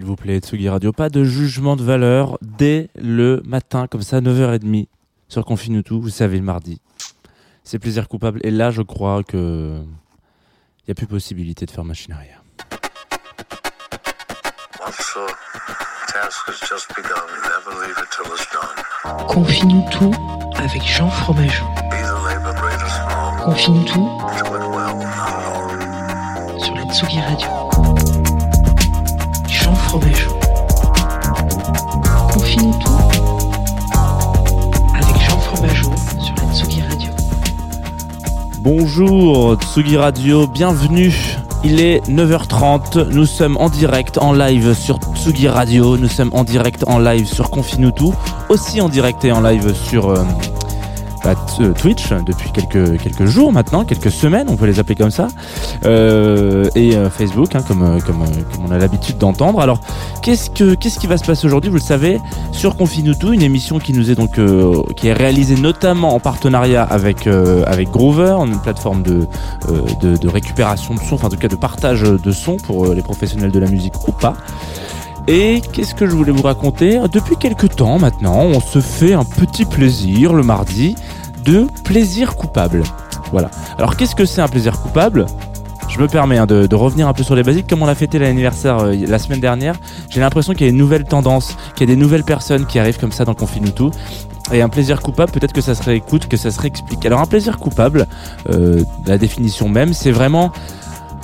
S'il vous plaît, Tsugi Radio, pas de jugement de valeur dès le matin, comme ça, 9h30, sur Confinutu, vous savez, le mardi. C'est plaisir coupable. Et là, je crois que il n'y a plus possibilité de faire machine arrière. Confine tout avec Jean Fromageau. Confine tout sur la Tsugi Radio. Avec Jean sur Tsugi Radio. Bonjour Tsugi Radio, bienvenue. Il est 9h30, nous sommes en direct, en live sur Tsugi Radio, nous sommes en direct, en live sur Confinutu, aussi en direct et en live sur euh, bah, Twitch depuis quelques, quelques jours maintenant, quelques semaines, on peut les appeler comme ça, Euh, et euh, Facebook, hein, comme, euh, comme, comme on a l'habitude d'entendre. Alors, qu'est-ce, que, qu'est-ce qui va se passer aujourd'hui? Vous le savez, sur Confinutu, une émission qui nous est donc euh, qui est réalisée notamment en partenariat avec avec Groover, une plateforme de, de de récupération de son, enfin en tout cas de partage de son pour les professionnels de la musique ou pas. Et qu'est-ce que je voulais vous raconter? Depuis quelques temps maintenant, on se fait un petit plaisir le mardi de plaisir coupable. Voilà. Alors qu'est-ce que c'est un plaisir coupable? Je me permets hein, de, revenir un peu sur les basiques. Comme on a fêté l'anniversaire euh, la semaine dernière, j'ai l'impression qu'il y a une nouvelle tendance, qu'il y a des nouvelles personnes qui arrivent comme ça dans Confinutu. Et un plaisir coupable, peut-être que ça serait écoute, que ça serait explique. Alors un plaisir coupable, euh, la définition même, c'est vraiment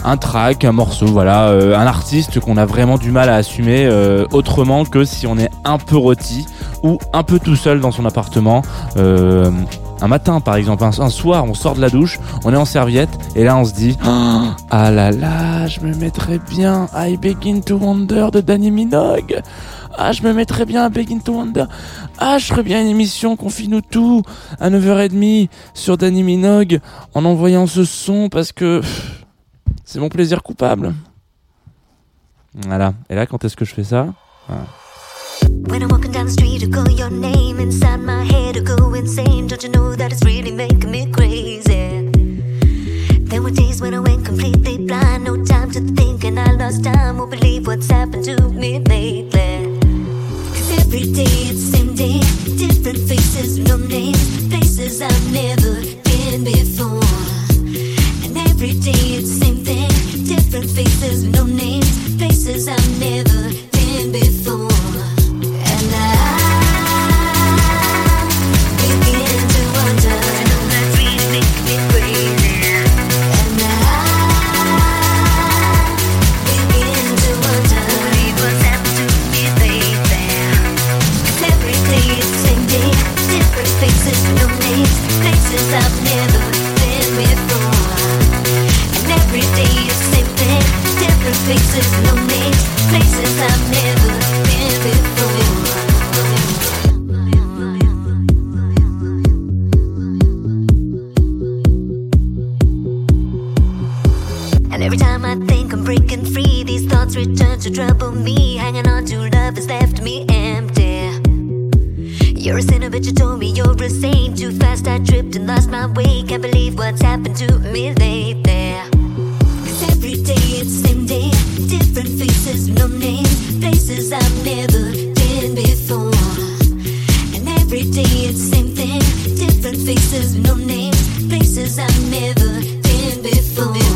un track, un morceau, voilà, euh, un artiste qu'on a vraiment du mal à assumer euh, autrement que si on est un peu rôti ou un peu tout seul dans son appartement. Euh, un matin par exemple, un, un soir, on sort de la douche, on est en serviette et là on se dit ah là là, je me mettrais bien I Begin to Wonder de Danny Minogue. Ah, je me mettrais bien à Begin to Wonder. Ah, je ferais bien une émission Confine tout à 9h30 sur Danny Minogue en envoyant ce son parce que pff, c'est mon plaisir coupable. Voilà. Et là, quand est-ce que je fais ça? Voilà. When I'm walking down the street, I call your name inside my head, I go insane. Don't you know that it's really making me crazy? There were days when I went completely blind, no time to think, and I lost time. Won't believe what's happened to me lately? Cause every day it's the same day, different faces, no names, places I've never been before. Every day it's same thing, different faces, no names, places I've never been before. Every time I think I'm breaking free, these thoughts return to trouble me. Hanging on to love has left me empty. You're a sinner, but you told me you're a saint. Too fast, I tripped and lost my way. Can't believe what's happened to me lately. Cause every day it's the same day, different faces, no names, places I've never been before. And every day it's the same thing, different faces, no names, places I've never been before.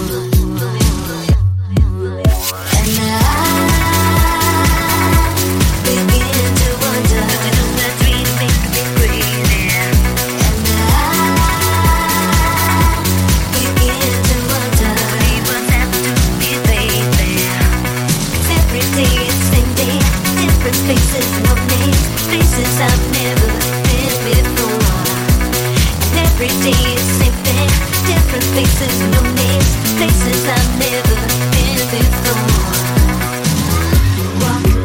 faces names, places I've never been before. And every day different faces, no names, places I've never been before. Walk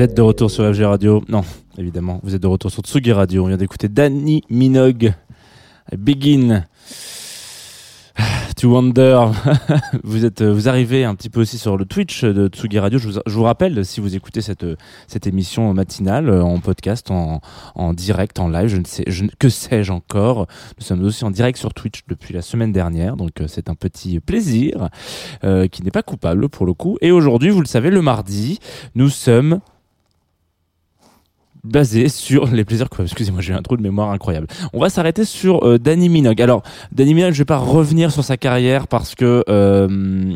Vous êtes de retour sur FG Radio Non, évidemment, vous êtes de retour sur Tsugi Radio. On vient d'écouter Danny Minogue. Begin. To Wonder. vous êtes, vous arrivez un petit peu aussi sur le Twitch de Tsugi Radio. Je vous, rappelle, si vous écoutez cette, cette émission matinale euh, en podcast, en, en direct, en live, je ne sais, que sais-je encore. Nous sommes aussi en direct sur Twitch depuis la semaine dernière, donc euh, c'est un petit plaisir euh, qui n'est pas coupable pour le coup. Et aujourd'hui, vous le savez, le mardi, nous sommes basé sur les plaisirs coupables. Excusez-moi, j'ai un trou de mémoire incroyable. On va s'arrêter sur euh, Danny Minogue. Alors, Danny Minogue, je vais pas revenir sur sa carrière parce que euh,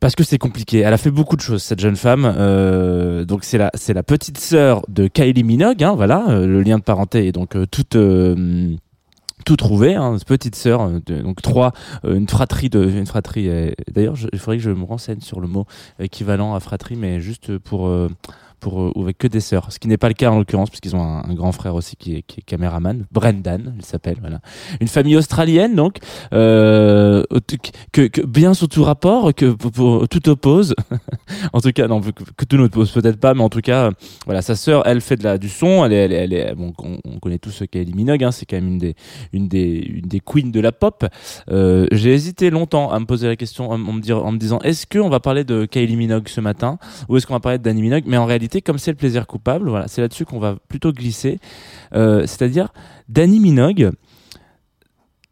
parce que c'est compliqué. Elle a fait beaucoup de choses, cette jeune femme. Euh, donc c'est la c'est la petite sœur de Kylie Minogue. Hein, voilà, le lien de parenté est donc toute tout trouvé, hein, petite sœur, donc trois, une fratrie de, une fratrie. D'ailleurs, il faudrait que je me renseigne sur le mot équivalent à fratrie, mais juste pour pour euh, ou avec que des sœurs, ce qui n'est pas le cas en l'occurrence puisqu'ils ont un, grand frère aussi qui est, qui est caméraman, Brendan, il s'appelle, voilà. Une famille australienne donc euh, que, que bien sous tout rapport, que pour- pour- tout oppose. en tout cas, non, que, que tout n'oppose peut-être pas, mais en tout cas, voilà, sa sœur, elle fait de la du son, elle est, elle est, elle est- bon, on, on connaît tous ce Minogue, hein, c'est quand même une des une des une des queens de la pop. Euh, J'ai hésité longtemps à me poser la question, en, en me dire, en me disant, est-ce qu'on va parler de Kylie Minogue ce matin ou est-ce qu'on va parler de Danny Minogue Mais en réalité, comme c'est le plaisir coupable, voilà, c'est là-dessus qu'on va plutôt glisser. Euh, C'est-à-dire, Danny Minogue,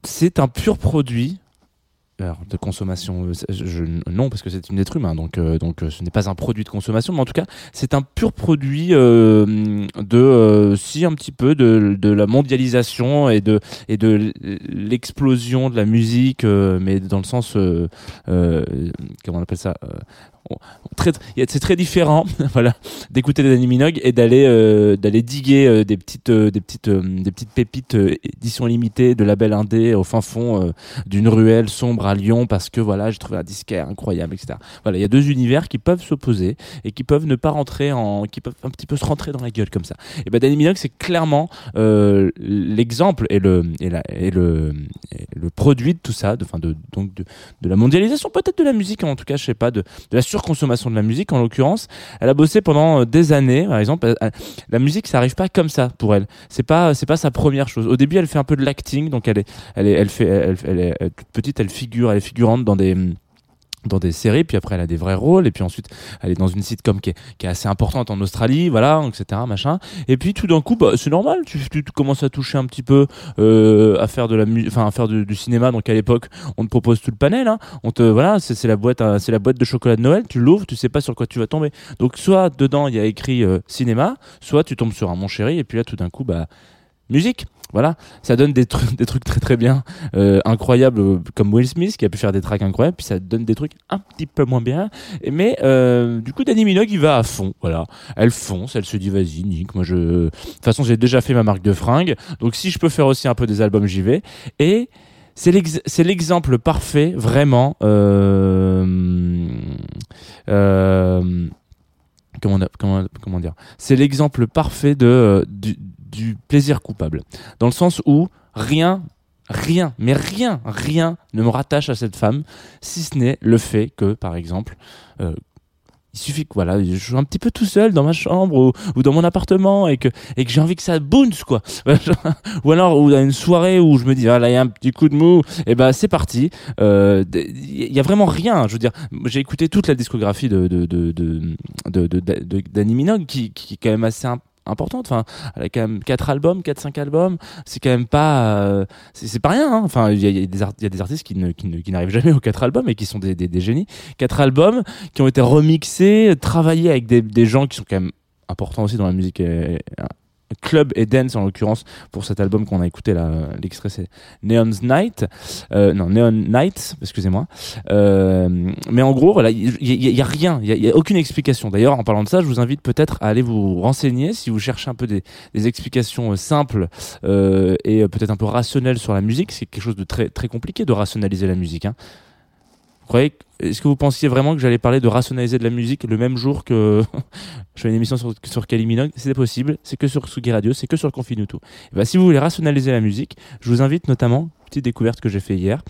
c'est un pur produit. De consommation, euh, non, parce que c'est une être humain, donc, euh, donc ce n'est pas un produit de consommation, mais en tout cas, c'est un pur produit de, si un petit peu de, de la mondialisation et de, et de l'explosion de la musique, mais dans le sens, comment on appelle ça c'est très différent, voilà, d'écouter Danny Minogue et d'aller euh, d'aller diguer euh, des petites euh, des petites des petites pépites édition limitée de label indé au fin fond d'une ruelle sombre à Lyon parce que voilà j'ai trouvé un disquaire incroyable etc. Voilà, il y a deux univers qui peuvent s'opposer et qui peuvent ne pas rentrer en qui peuvent un petit peu se rentrer dans la gueule comme ça. Et ben Danny Minogue c'est clairement l'exemple et le et, le le produit de tout ça, de, enfin de donc de, de la mondialisation peut-être de la musique en tout cas je sais pas de de la surconsommation de la musique en l'occurrence. Elle a bossé pendant euh, des années, par exemple. La musique, ça arrive pas comme ça pour elle. C'est pas, c'est pas sa première chose. Au début, elle fait un peu de l'acting, donc elle est, elle est, elle fait, elle, elle est toute petite, elle figure, elle est figurante dans des dans des séries, puis après elle a des vrais rôles, et puis ensuite elle est dans une sitcom qui est, qui est assez importante en Australie, voilà, etc. machin. Et puis tout d'un coup, bah, c'est normal, tu, commences à toucher un petit peu euh, à faire de la, enfin à faire du, cinéma. Donc à l'époque, on te propose tout le panel, hein. on te, voilà, c'est la boîte, à- c'est la boîte de chocolat de Noël. Tu l'ouvres, tu sais pas sur quoi tu vas tomber. Donc soit dedans il y a écrit euh, cinéma, soit tu tombes sur un mon chéri, et puis là tout d'un coup, bah musique. Voilà, ça donne des trucs, très très bien, euh, incroyables euh, comme Will Smith qui a pu faire des tracks incroyables, puis ça donne des trucs un petit peu moins bien. Mais euh, du coup, Danny Minogue il va à fond. Voilà, elle fonce, elle se dit vas-y, Nick, moi je, de toute façon j'ai déjà fait ma marque de fringues, donc si je peux faire aussi un peu des albums, j'y vais. Et c'est l'ex- c'est l'exemple parfait, vraiment. Comment, dire? C'est l'exemple parfait de, du, plaisir coupable. Dans le sens où rien, rien, mais rien, rien ne me rattache à cette femme, si ce n'est le fait que, par exemple, euh, il suffit que voilà, je suis un petit peu tout seul dans ma chambre ou, dans mon appartement et que, et que j'ai envie que ça bounce quoi. ou alors ou à une soirée où je me dis ah là il y a un petit coup de mou, et ben c'est parti. Euh, Il y a vraiment rien. Je veux dire, j'ai écouté toute la discographie de de d'Annie Minogue qui, qui est quand même assez imp- importante. Enfin elle a quand même quatre albums quatre cinq albums. C'est quand même pas euh, c'est pas rien hein. enfin il y a, des artistes qui ne qui n'arrivent jamais aux quatre albums et qui sont des, des, des génies. Quatre albums qui ont été remixés travaillés avec des, des gens qui sont quand même importants aussi dans la musique euh, club et dance en l'occurrence pour cet album qu'on a écouté là l'extrait c'est Neon's Night. Euh, non Neon Night excusez-moi. Euh, mais en gros voilà il y, a rien il y a aucune explication. D'ailleurs en parlant de ça je vous invite peut-être à aller vous renseigner si vous cherchez un peu des, des explications euh, simples euh, et euh, peut-être un peu rationnelles sur la musique c'est quelque chose de très très compliqué de rationaliser la musique hein. Croyez est-ce que vous pensiez vraiment que j'allais parler de rationaliser de la musique le même jour que je fais une émission sur, sur Kylie Minogue? C'est possible, c'est que sur Sugi Radio, c'est que sur Confinuto. Et ben, si vous voulez rationaliser la musique, je vous invite notamment, petite découverte que j'ai fait hier,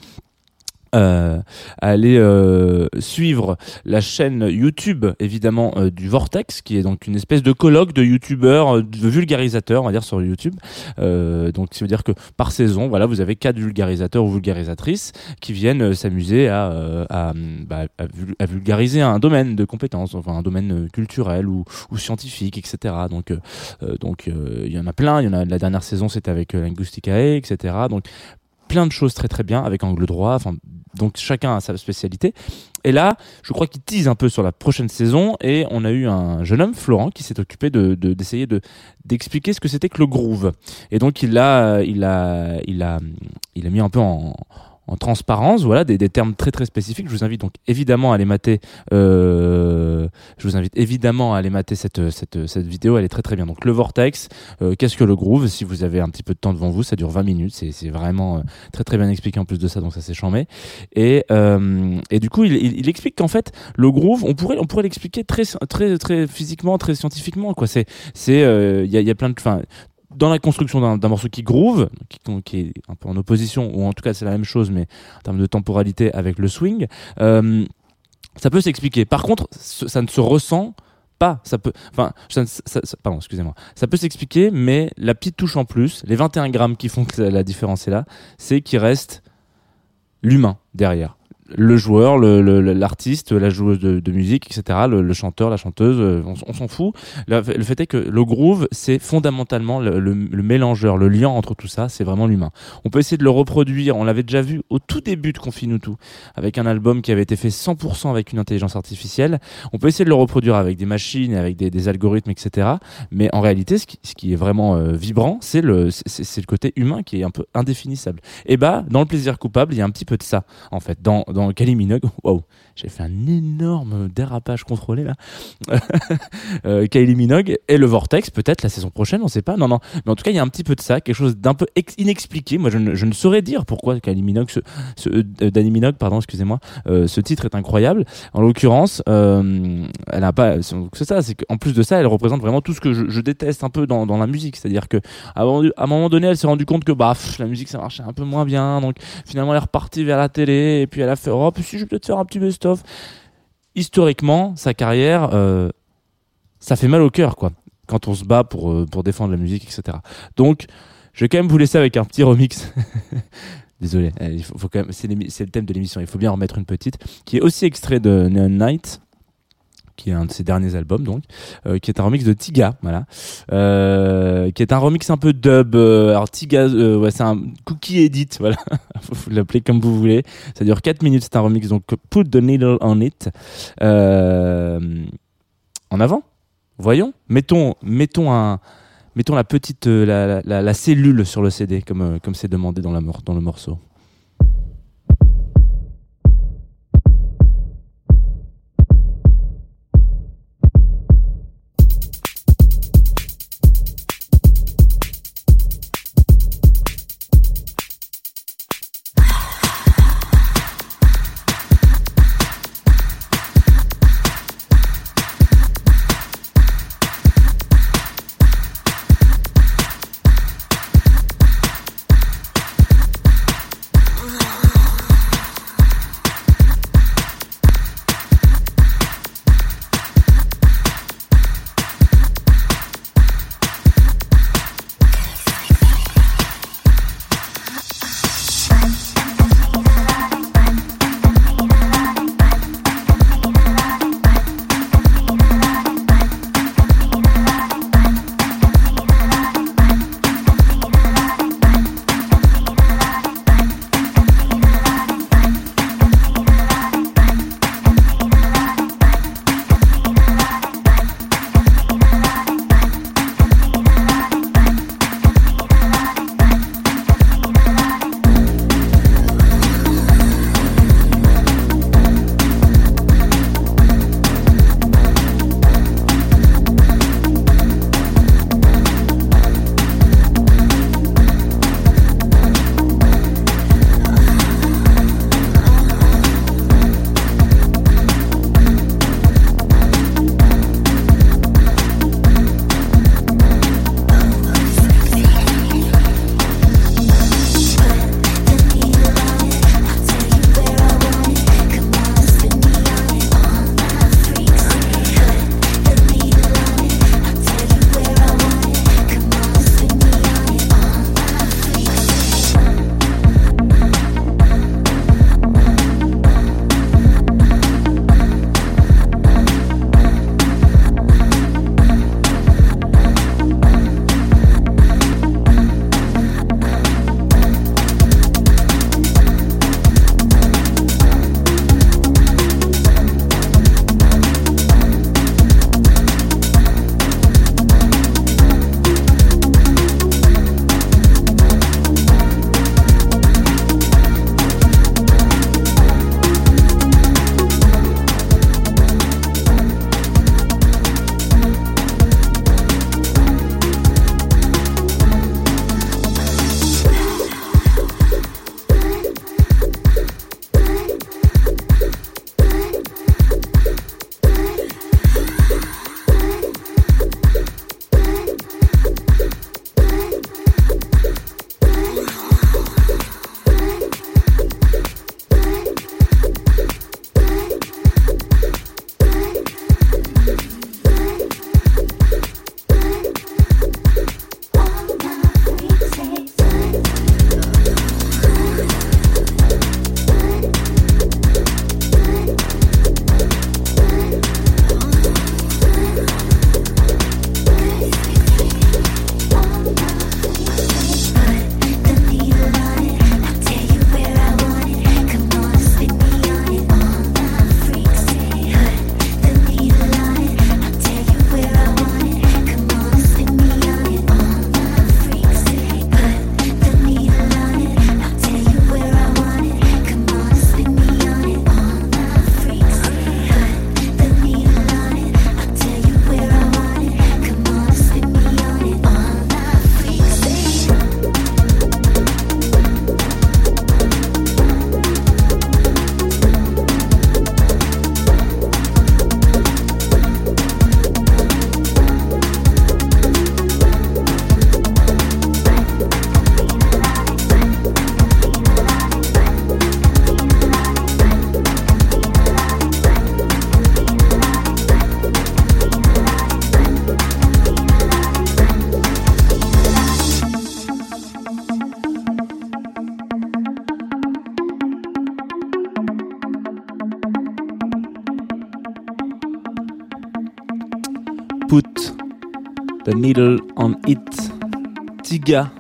euh, à aller euh, suivre la chaîne YouTube évidemment euh, du Vortex qui est donc une espèce de colloque de youtubeurs euh, de vulgarisateurs on va dire sur YouTube. Euh, donc ça veut dire que par saison voilà vous avez quatre vulgarisateurs ou vulgarisatrices qui viennent s'amuser à, à, bah, à vul- à vulgariser un domaine de compétences enfin un domaine culturel ou, ou scientifique etc donc donc il y en a plein. Il y en a la dernière saison c'était avec Linguisticae etc donc plein de choses très très bien avec angle droit enfin donc chacun a sa spécialité. Et là je crois qu'il tease un peu sur la prochaine saison et on a eu un jeune homme Florent qui s'est occupé de de- d'essayer de d'expliquer ce que c'était que le groove. Et donc il a il a il a il a mis un peu en en transparence, voilà, des, termes très très spécifiques. Je vous invite donc évidemment à aller mater. euh, je vous invite évidemment à aller mater cette cette cette vidéo. Elle est très très bien. Donc le vortex, euh, qu'est-ce que le groove? Si vous avez un petit peu de temps devant vous, ça dure 20 minutes. C'est vraiment euh, très très bien expliqué en plus de ça. Donc ça c'est chambé. Et et du coup il, explique qu'en fait le groove, on pourrait on pourrait l'expliquer très très très physiquement, très scientifiquement quoi. C'est c'est il y a il y a plein de enfin dans la construction d'un morceau qui groove, qui, est un peu en opposition, ou en tout cas c'est la même chose, mais en termes de temporalité avec le swing, euh, ça peut s'expliquer. Par contre, ça ne se ressent pas. Ça peut, pardon, excusez-moi. Ça peut s'expliquer, mais la petite touche en plus, les 21 grammes qui font que la différence est là, c'est qu'il reste l'humain derrière. Le joueur, l'artiste, la joueuse de, musique, etc., le, chanteur, la chanteuse, euh, on, s'en fout. Le, fait est que le groove, c'est fondamentalement le, mélangeur, le lien entre tout ça, c'est vraiment l'humain. On peut essayer de le reproduire, on l'avait déjà vu au tout début de Confinutu, avec un album qui avait été fait 100% avec une intelligence artificielle. On peut essayer de le reproduire avec des machines, avec des, algorithmes, etc. Mais en réalité, ce qui, est vraiment euh, vibrant, c'est le, le côté humain qui est un peu indéfinissable. Et bah, dans le plaisir coupable, il y a un petit peu de ça, en fait. Kylie Minogue, waouh, j'ai fait un énorme dérapage contrôlé là. euh, Minogue et le Vortex, peut-être la saison prochaine, on sait pas. Non, non. Mais en tout cas, il y a un petit peu de ça, quelque chose d'un peu ex- inexpliqué. Moi, je ne, saurais dire pourquoi Kylie Minogue, ce, ce, euh, Danny Minogue, pardon, excusez-moi, euh, ce titre est incroyable. En l'occurrence, euh, elle a pas. C'est ça, c'est qu'en plus de ça, elle représente vraiment tout ce que je, déteste un peu dans, dans la musique. C'est-à-dire que à un moment- donné, elle s'est rendue compte que bah la musique ça marchait un peu moins bien, donc finalement elle est repartie vers la télé et puis elle a fait oh puis si je vais peut-être faire un petit best-of. Historiquement, sa carrière, euh, ça fait mal au cœur quoi quand on se bat pour euh, pour défendre la musique, etc. Donc je vais quand même vous laisser avec un petit remix. Désolé, euh, il faut, quand même, c'est, le thème de l'émission, il faut bien en remettre une petite, qui est aussi extrait de Neon Night, qui est un de ses derniers albums donc, euh, qui est un remix de Tiga, voilà, euh, qui est un remix un peu dub. euh, alors Tiga, ouais, c'est un cookie edit, voilà, vous l'appeler comme vous voulez. Ça dure 4 minutes, c'est un remix donc Put the needle on it. En avant, voyons, mettons, mettons un, mettons la petite, la, la, cellule sur le CD comme comme c'est demandé dans la dans le morceau. Put the Needle on It. Tiga.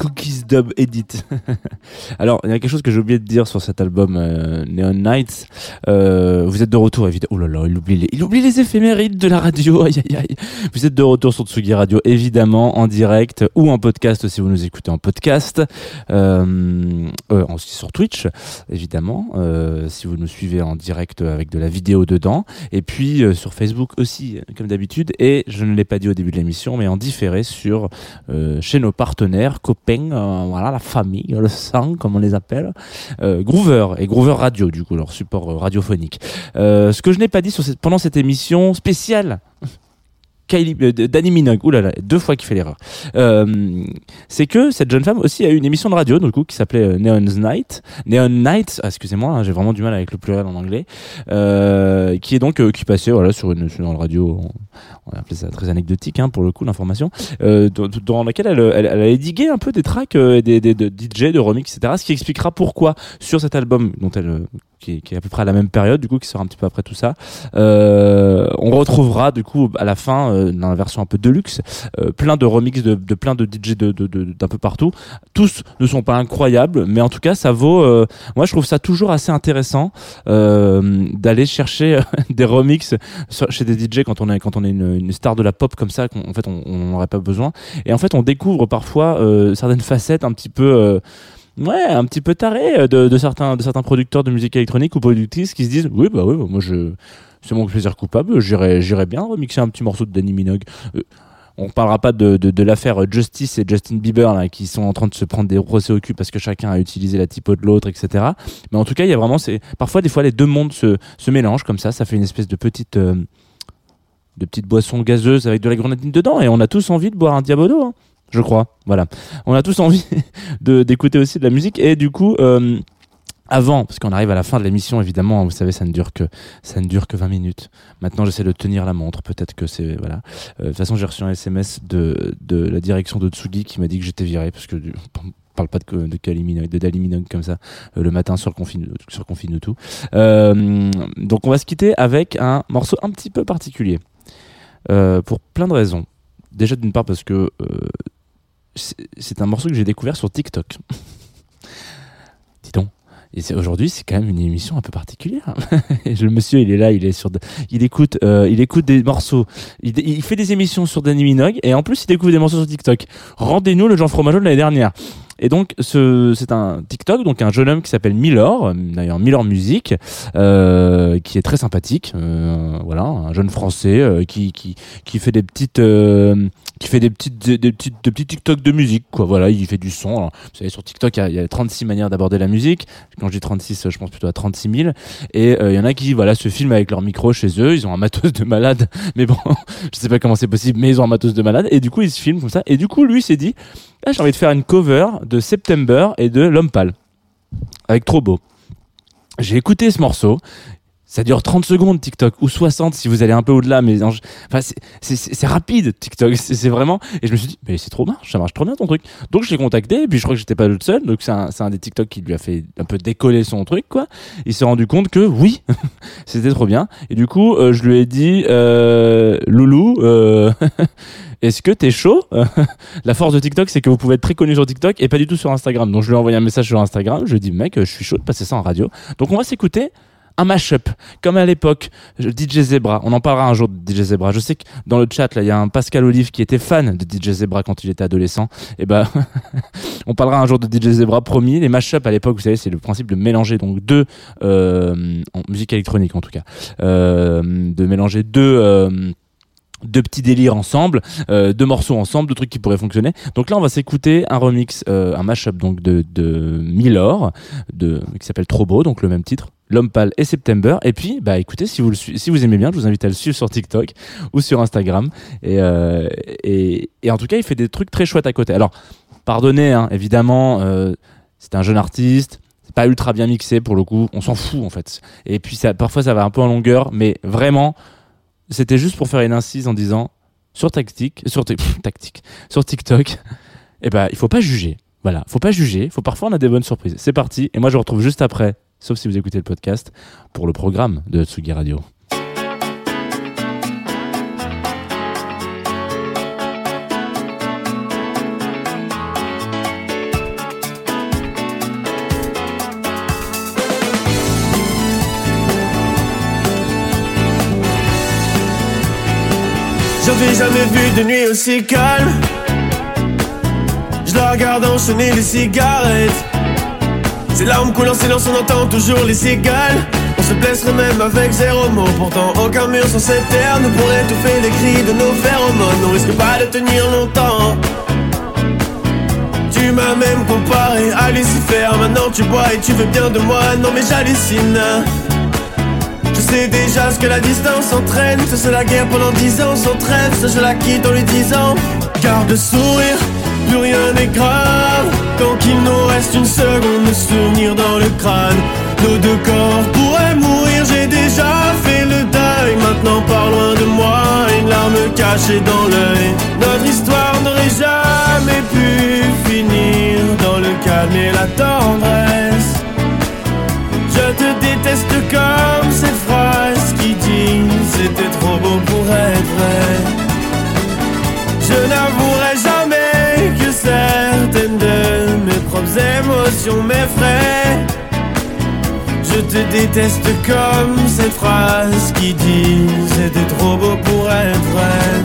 Cookies Dub Edit. Alors, il y a quelque chose que j'ai oublié de dire sur cet album euh, Neon Nights. Euh, vous êtes de retour, évidemment. Oh là là, il oublie, les, il éphémérides de la radio. Aïe, aïe, aïe. Vous êtes de retour sur Tsugi Radio, évidemment, en direct ou en podcast si vous nous écoutez en podcast. Euh, euh, aussi sur Twitch, évidemment, si vous nous suivez en direct avec de la vidéo dedans. Et puis sur Facebook aussi, comme d'habitude. Et je ne l'ai pas dit au début de l'émission, mais en différé sur chez nos partenaires, copains, euh, voilà, la famille, le sang, comme on les appelle, euh, Groover et Groover Radio, du coup, leur support euh, radiophonique. Euh, ce que je n'ai pas dit pendant cette émission spéciale. Kylie, euh, Minogue, oulala, deux fois qu'il fait l'erreur. Euh, c'est que cette jeune femme aussi a eu une émission de radio, du coup, qui s'appelait euh, Neon's Night. Neon Night, ah, excusez-moi, hein, j'ai vraiment du mal avec le pluriel en anglais, qui est donc qui passait voilà sur une sur radio, on, on appeler ça très anecdotique hein, pour le coup l'information, dans, laquelle elle, elle, elle a édigué un peu des tracks, des, des, de DJ, de remix, etc. Ce qui expliquera pourquoi sur cet album dont elle qui est, qui est à peu près à la même période, du coup, qui sort un petit peu après tout ça. On retrouvera, du coup, à la fin, dans la version un peu deluxe, euh, plein de remixes de, plein de DJ de, de, de- d'un peu partout. Tous ne sont pas incroyables, mais en tout cas, ça vaut. euh, moi, je trouve ça toujours assez intéressant euh, d'aller chercher des remixes sur- chez des DJ quand on est quand on est une, star de la pop comme ça, en fait, on on n'en aurait pas besoin. Et en fait, on découvre parfois euh, certaines facettes un petit peu. euh, Ouais, un petit peu taré euh, de, certains de certains producteurs de musique électronique ou productrices qui se disent oui bah oui moi je c'est mon plaisir coupable j'irais bien remixer un petit morceau de Danny Minogue Euh, on parlera pas de, de, l'affaire Justice et Justin Bieber qui sont en train de se prendre des procès au cul parce que chacun a utilisé la typo de l'autre, etc. Mais en tout cas, il y a vraiment, parfois des fois les deux mondes se, se mélangent comme ça, ça fait une espèce de petite euh, de petite boisson gazeuse avec de la grenadine dedans et on a tous envie de boire un Diabodo, hein, je crois. Voilà, on a tous envie d'écouter aussi de la musique et du coup. euh, avant, parce qu'on arrive à la fin de l'émission, évidemment, hein, vous savez, ça ne dure que ça ne dure que 20 minutes. Maintenant, j'essaie de tenir la montre. Peut-être que c'est voilà. Euh, de toute façon, j'ai reçu un SMS de de la direction de Tsugi qui m'a dit que j'étais viré parce que du- parle pas de de comme ça euh, le matin sur confine sur confine tout. Euh, donc, on va se quitter avec un morceau un petit peu particulier pour plein de raisons. Déjà, d'une part parce que c'est un morceau que j'ai découvert sur TikTok. Et aujourd'hui, c'est quand même une émission un peu particulière. Le monsieur, il est là, il est sur, de- il écoute, euh, il écoute des morceaux. Il, il fait des émissions sur Danny Minogue et en plus, il découvre des morceaux sur TikTok. Rendez-nous le Jean Fromageau de l'année dernière. Et donc, ce, c'est un TikTok, donc un jeune homme qui s'appelle Milor, d'ailleurs Milor Music, euh, qui est très sympathique. euh, voilà, un jeune français euh, qui, qui, qui fait des petites, euh, qui fait des petites, des petites, des petits TikTok de musique, quoi. Voilà, il fait du son. Alors, vous savez, sur TikTok, il y a, il y a 36 manières d'aborder la musique. Quand je dis 36, je pense plutôt à 36 000. Et euh, il y en a qui, voilà, se filment avec leur micro chez eux. Ils ont un matos de malade. Mais bon, je sais pas comment c'est possible, mais ils ont un matos de malade. Et du coup, ils se filment comme ça. Et du coup, lui s'est dit, ah, j'ai envie de faire une cover de September et de L'Homme Pâle. Avec Trop Beau. J'ai écouté ce morceau. Ça dure 30 secondes TikTok ou 60 si vous allez un peu au-delà mais en- enfin c'est- rapide TikTok c'est vraiment et je me suis dit mais c'est trop bien ça marche trop bien ton truc donc je l'ai contacté et puis je crois que j'étais pas le seul donc c'est un, un des TikTok qui lui a fait un peu décoller son truc quoi il s'est rendu compte que oui c'était trop bien et du coup euh, je lui ai dit euh, Loulou euh, est-ce que t'es chaud? La force de TikTok c'est que vous pouvez être très connu sur TikTok et pas du tout sur Instagram donc je lui ai envoyé un message sur Instagram je lui ai dit mec je suis chaud de passer ça en radio donc on va s'écouter un mashup, comme à l'époque, DJ Zebra. On en parlera un jour de DJ Zebra. Je sais que dans le chat, là, il y a un Pascal Olive qui était fan de DJ Zebra quand il était adolescent. Et ben, on parlera un jour de DJ Zebra, promis. Les mashups à l'époque, vous savez, c'est le principe de mélanger donc deux, euh, en musique électronique en tout cas, euh, de mélanger deux, euh, deux petits délires ensemble, euh, morceaux ensemble, deux trucs qui pourraient fonctionner. Donc là, on va s'écouter un remix, euh, un mashup donc de, de Milor, de, qui s'appelle Trop Beau, donc le même titre. L'homme pâle et September. Et puis, bah écoutez, si vous le si vous aimez bien, je vous invite à le suivre sur TikTok ou sur Instagram. Et, euh, et, et en tout cas, il fait des trucs très chouettes à côté. Alors, pardonnez, hein, évidemment, euh, c'est un jeune artiste. Pas ultra bien mixé pour le coup. On s'en fout en fait. Et puis ça, parfois, ça va un peu en longueur, mais vraiment, c'était juste pour faire une incise en disant sur tactique, sur TikTok, eh ben il faut pas juger. Voilà, faut pas juger. Faut parfois on a des bonnes surprises. C'est parti. Et moi je vous retrouve juste après, sauf si vous écoutez le podcast, pour le programme de Tsugi Radio. T'avais jamais vu de nuit aussi calme. Je la regarde enchaîner les cigarettes. Ses larmes coulent en silence, on entend toujours les cigales. On se blesserait même avec zéro mot. Pourtant, aucun mur sur cette terre ne pourrait étouffer les cris de nos phéromones. On risque pas de tenir longtemps. Tu m'as même comparé à Lucifer. Maintenant, tu bois et tu veux bien de moi. Non, mais j'hallucine. Sais déjà ce que la distance entraîne. Ce c'est la guerre pendant dix ans sans trêve. Je la quitte en lui disant Garde sourire, plus rien n'est grave. Tant qu'il nous reste une seconde de souvenir dans le crâne. Nos deux corps pourraient mourir, j'ai déjà fait le deuil. Maintenant, par loin de moi, une larme cachée dans l'œil. Notre histoire n'aurait jamais pu finir dans le calme et la tendresse. Je te déteste comme propres émotions m'effraient Je te déteste comme cette phrase qui dit C'était trop beau pour être vrai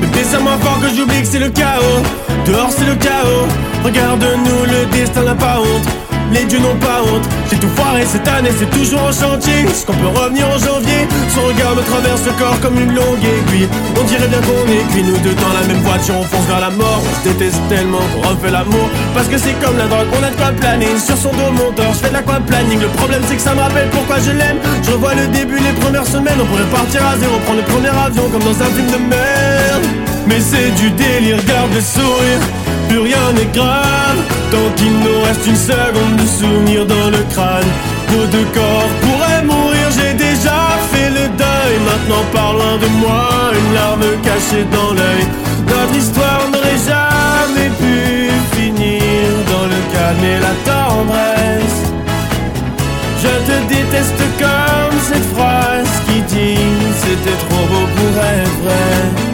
Bébé, moi fort que j'oublie que c'est le chaos. Dehors c'est le chaos. Regarde-nous, le destin n'a pas honte les dieux n'ont pas honte, j'ai tout foiré cette année, c'est toujours en chantier. Est-ce qu'on peut revenir en janvier? Son regard me traverse le corps comme une longue aiguille. On dirait bien qu'on est nous deux dans la même voiture, on fonce vers la mort. On se déteste tellement qu'on refait l'amour. Parce que c'est comme la drogue, on a de quoi planer. Sur son dos, mon tort, je fais de planning Le problème, c'est que ça me rappelle pourquoi je l'aime. Je revois le début, les premières semaines. On pourrait partir à zéro, prendre le premier avion comme dans un film de merde. Mais c'est du délire, garde le sourire. Plus rien n'est grave Tant qu'il nous reste une seconde de souvenir dans le crâne. Nos deux corps pourraient mourir, j'ai déjà fait le deuil. Maintenant par loin de moi, une larme cachée dans l'œil. Notre histoire n'aurait jamais pu finir Dans le calme et la tendresse. Je te déteste comme cette phrase qui dit C'était trop beau pour être vrai